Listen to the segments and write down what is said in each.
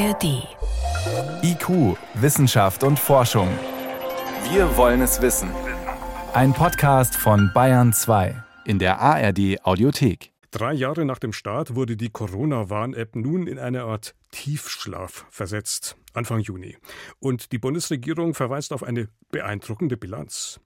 ARD. IQ, Wissenschaft und Forschung. Wir wollen es wissen. Ein Podcast von Bayern 2 in der ARD Audiothek. Drei Jahre nach dem Start wurde die Corona-Warn-App nun in eine Art Tiefschlaf versetzt, Anfang Juni. Und die Bundesregierung verweist auf eine beeindruckende Bilanz.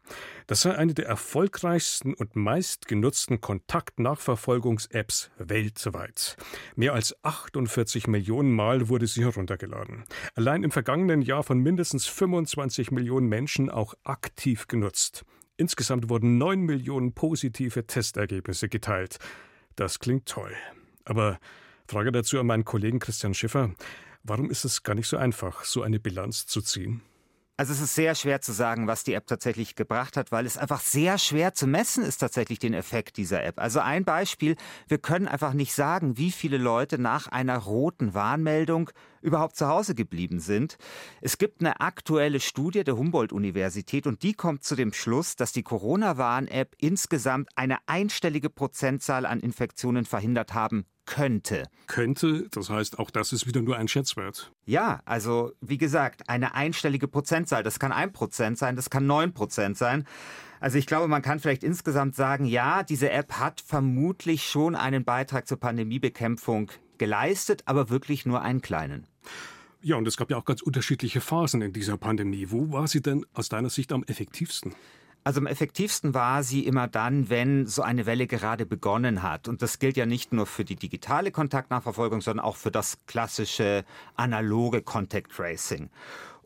Das sei eine der erfolgreichsten und meistgenutzten Kontaktnachverfolgungs-Apps weltweit. Mehr als 48 Millionen Mal wurde sie heruntergeladen. Allein im vergangenen Jahr von mindestens 25 Millionen Menschen auch aktiv genutzt. Insgesamt wurden 9 Millionen positive Testergebnisse geteilt. Das klingt toll. Aber Frage dazu an meinen Kollegen Christian Schiffer. Warum ist es gar nicht so einfach, so eine Bilanz zu ziehen? Also es ist sehr schwer zu sagen, was die App tatsächlich gebracht hat, weil es einfach sehr schwer zu messen ist tatsächlich den Effekt dieser App. Also ein Beispiel, wir können einfach nicht sagen, wie viele Leute nach einer roten Warnmeldung überhaupt zu Hause geblieben sind. Es gibt eine aktuelle Studie der Humboldt-Universität und die kommt zu dem Schluss, dass die Corona-Warn-App insgesamt eine einstellige Prozentzahl an Infektionen verhindert haben könnte. Könnte, das heißt, auch das ist wieder nur ein Schätzwert. Ja, also wie gesagt, eine einstellige Prozentzahl. Das kann ein Prozent sein, das kann neun Prozent sein. Also ich glaube, man kann vielleicht insgesamt sagen, ja, diese App hat vermutlich schon einen Beitrag zur Pandemiebekämpfung geleistet, aber wirklich nur einen kleinen. Ja, und es gab ja auch ganz unterschiedliche Phasen in dieser Pandemie. Wo war sie denn aus deiner Sicht am effektivsten? Also am effektivsten war sie immer dann, wenn so eine Welle gerade begonnen hat. Und das gilt ja nicht nur für die digitale Kontaktnachverfolgung, sondern auch für das klassische analoge Contact Tracing.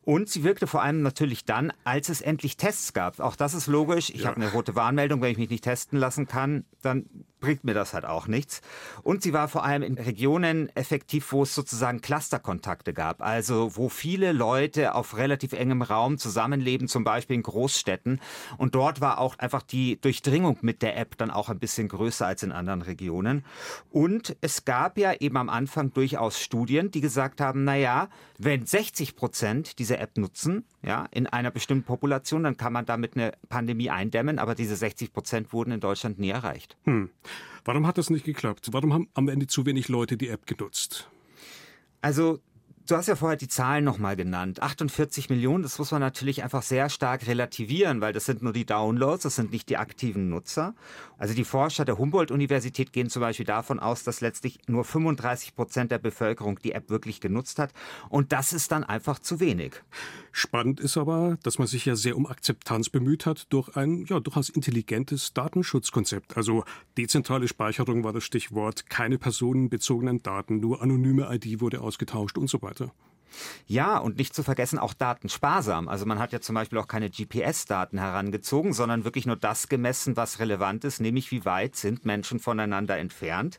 Und sie wirkte vor allem natürlich dann, als es endlich Tests gab. Auch das ist logisch. Ich ja. habe eine rote Warnmeldung, wenn ich mich nicht testen lassen kann, dann bringt mir das halt auch nichts. Und sie war vor allem in Regionen effektiv, wo es sozusagen Clusterkontakte gab, also wo viele Leute auf relativ engem Raum zusammenleben, zum Beispiel in Großstädten. Und dort war auch einfach die Durchdringung mit der App dann auch ein bisschen größer als in anderen Regionen. Und es gab ja eben am Anfang durchaus Studien, die gesagt haben, na ja, wenn 60 Prozent diese App nutzen, ja, in einer bestimmten Population, dann kann man damit eine Pandemie eindämmen, aber diese 60 Prozent wurden in Deutschland nie erreicht. Hm. Warum hat das nicht geklappt? Warum haben am Ende zu wenig Leute die App genutzt? Also Du hast ja vorher die Zahlen nochmal genannt. 48 Millionen, das muss man natürlich einfach sehr stark relativieren, weil das sind nur die Downloads, das sind nicht die aktiven Nutzer. Also die Forscher der Humboldt-Universität gehen zum Beispiel davon aus, dass letztlich nur 35 Prozent der Bevölkerung die App wirklich genutzt hat. Und das ist dann einfach zu wenig. Spannend ist aber, dass man sich ja sehr um Akzeptanz bemüht hat durch ein ja, durchaus intelligentes Datenschutzkonzept. Also dezentrale Speicherung war das Stichwort, keine personenbezogenen Daten, nur anonyme ID wurde ausgetauscht und so weiter. Ja, und nicht zu vergessen, auch datensparsam. Also man hat ja zum Beispiel auch keine GPS-Daten herangezogen, sondern wirklich nur das gemessen, was relevant ist, nämlich wie weit sind Menschen voneinander entfernt.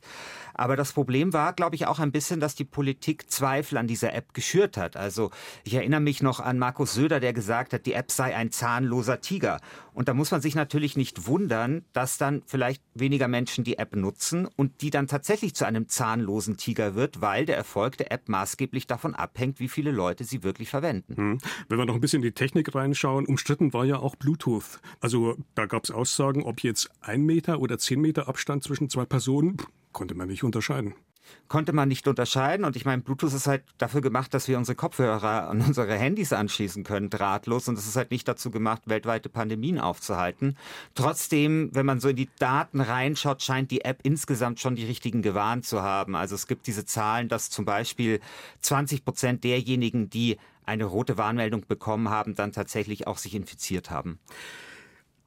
Aber das Problem war, glaube ich, auch ein bisschen, dass die Politik Zweifel an dieser App geschürt hat. Also ich erinnere mich noch an Markus Söder, der gesagt hat, die App sei ein zahnloser Tiger. Und da muss man sich natürlich nicht wundern, dass dann vielleicht weniger Menschen die App nutzen und die dann tatsächlich zu einem zahnlosen Tiger wird, weil der Erfolg der App maßgeblich davon abhängt, wie viele Leute sie wirklich verwenden. Hm. Wenn wir noch ein bisschen in die Technik reinschauen, umstritten war ja auch Bluetooth. Also da gab es Aussagen, ob jetzt ein Meter oder zehn Meter Abstand zwischen zwei Personen, konnte man nicht unterscheiden konnte man nicht unterscheiden. Und ich meine, Bluetooth ist halt dafür gemacht, dass wir unsere Kopfhörer an unsere Handys anschließen können, drahtlos. Und es ist halt nicht dazu gemacht, weltweite Pandemien aufzuhalten. Trotzdem, wenn man so in die Daten reinschaut, scheint die App insgesamt schon die richtigen gewarnt zu haben. Also es gibt diese Zahlen, dass zum Beispiel 20 Prozent derjenigen, die eine rote Warnmeldung bekommen haben, dann tatsächlich auch sich infiziert haben.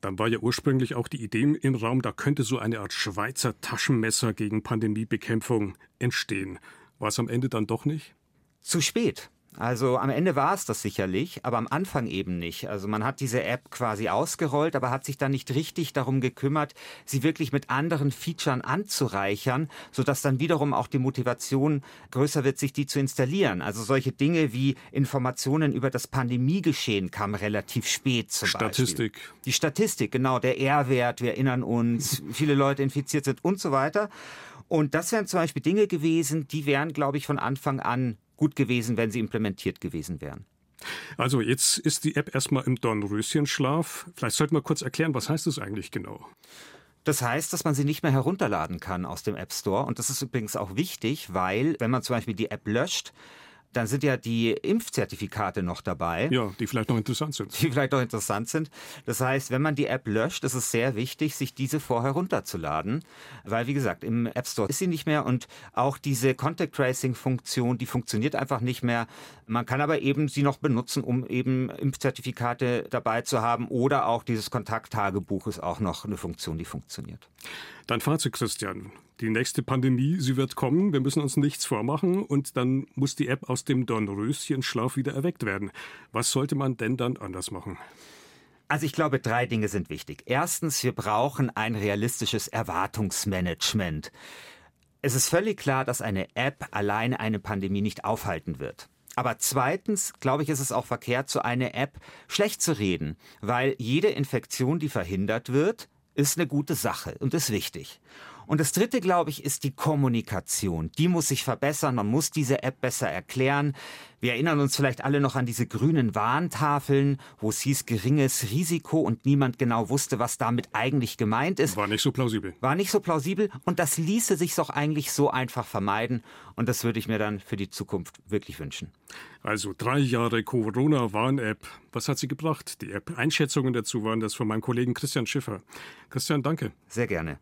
Dann war ja ursprünglich auch die Idee im Raum, da könnte so eine Art Schweizer Taschenmesser gegen Pandemiebekämpfung entstehen. War es am Ende dann doch nicht? Zu spät. Also am Ende war es das sicherlich, aber am Anfang eben nicht. Also man hat diese App quasi ausgerollt, aber hat sich dann nicht richtig darum gekümmert, sie wirklich mit anderen Features anzureichern, sodass dann wiederum auch die Motivation größer wird, sich die zu installieren. Also solche Dinge wie Informationen über das Pandemiegeschehen kamen relativ spät zum Statistik. Beispiel. Die Statistik, genau, der R-Wert, wir erinnern uns, viele Leute infiziert sind und so weiter. Und das wären zum Beispiel Dinge gewesen, die wären, glaube ich, von Anfang an gut gewesen, wenn sie implementiert gewesen wären. Also jetzt ist die App erstmal im Dornröschenschlaf. Vielleicht sollten wir kurz erklären, was heißt das eigentlich genau? Das heißt, dass man sie nicht mehr herunterladen kann aus dem App Store. Und das ist übrigens auch wichtig, weil wenn man zum Beispiel die App löscht, Dann sind ja die Impfzertifikate noch dabei. Ja, die vielleicht noch interessant sind. Die vielleicht noch interessant sind. Das heißt, wenn man die App löscht, ist es sehr wichtig, sich diese vorher runterzuladen. Weil, wie gesagt, im App Store ist sie nicht mehr und auch diese Contact Tracing Funktion, die funktioniert einfach nicht mehr. Man kann aber eben sie noch benutzen, um eben Impfzertifikate dabei zu haben oder auch dieses Kontakttagebuch ist auch noch eine Funktion, die funktioniert. Dein Fazit, Christian. Die nächste Pandemie, sie wird kommen, wir müssen uns nichts vormachen und dann muss die App aus dem Dornröschenschlaf wieder erweckt werden. Was sollte man denn dann anders machen? Also ich glaube, drei Dinge sind wichtig. Erstens, wir brauchen ein realistisches Erwartungsmanagement. Es ist völlig klar, dass eine App alleine eine Pandemie nicht aufhalten wird. Aber zweitens, glaube ich, ist es auch verkehrt, so eine App schlecht zu reden, weil jede Infektion, die verhindert wird, ist eine gute Sache und ist wichtig. Und das dritte, glaube ich, ist die Kommunikation. Die muss sich verbessern. Man muss diese App besser erklären. Wir erinnern uns vielleicht alle noch an diese grünen Warntafeln, wo es hieß geringes Risiko und niemand genau wusste, was damit eigentlich gemeint ist. War nicht so plausibel. War nicht so plausibel und das ließe sich doch eigentlich so einfach vermeiden und das würde ich mir dann für die Zukunft wirklich wünschen. Also drei Jahre Corona-Warn-App. Was hat sie gebracht? Die App. Einschätzungen dazu waren das von meinem Kollegen Christian Schiffer. Christian, danke. Sehr gerne.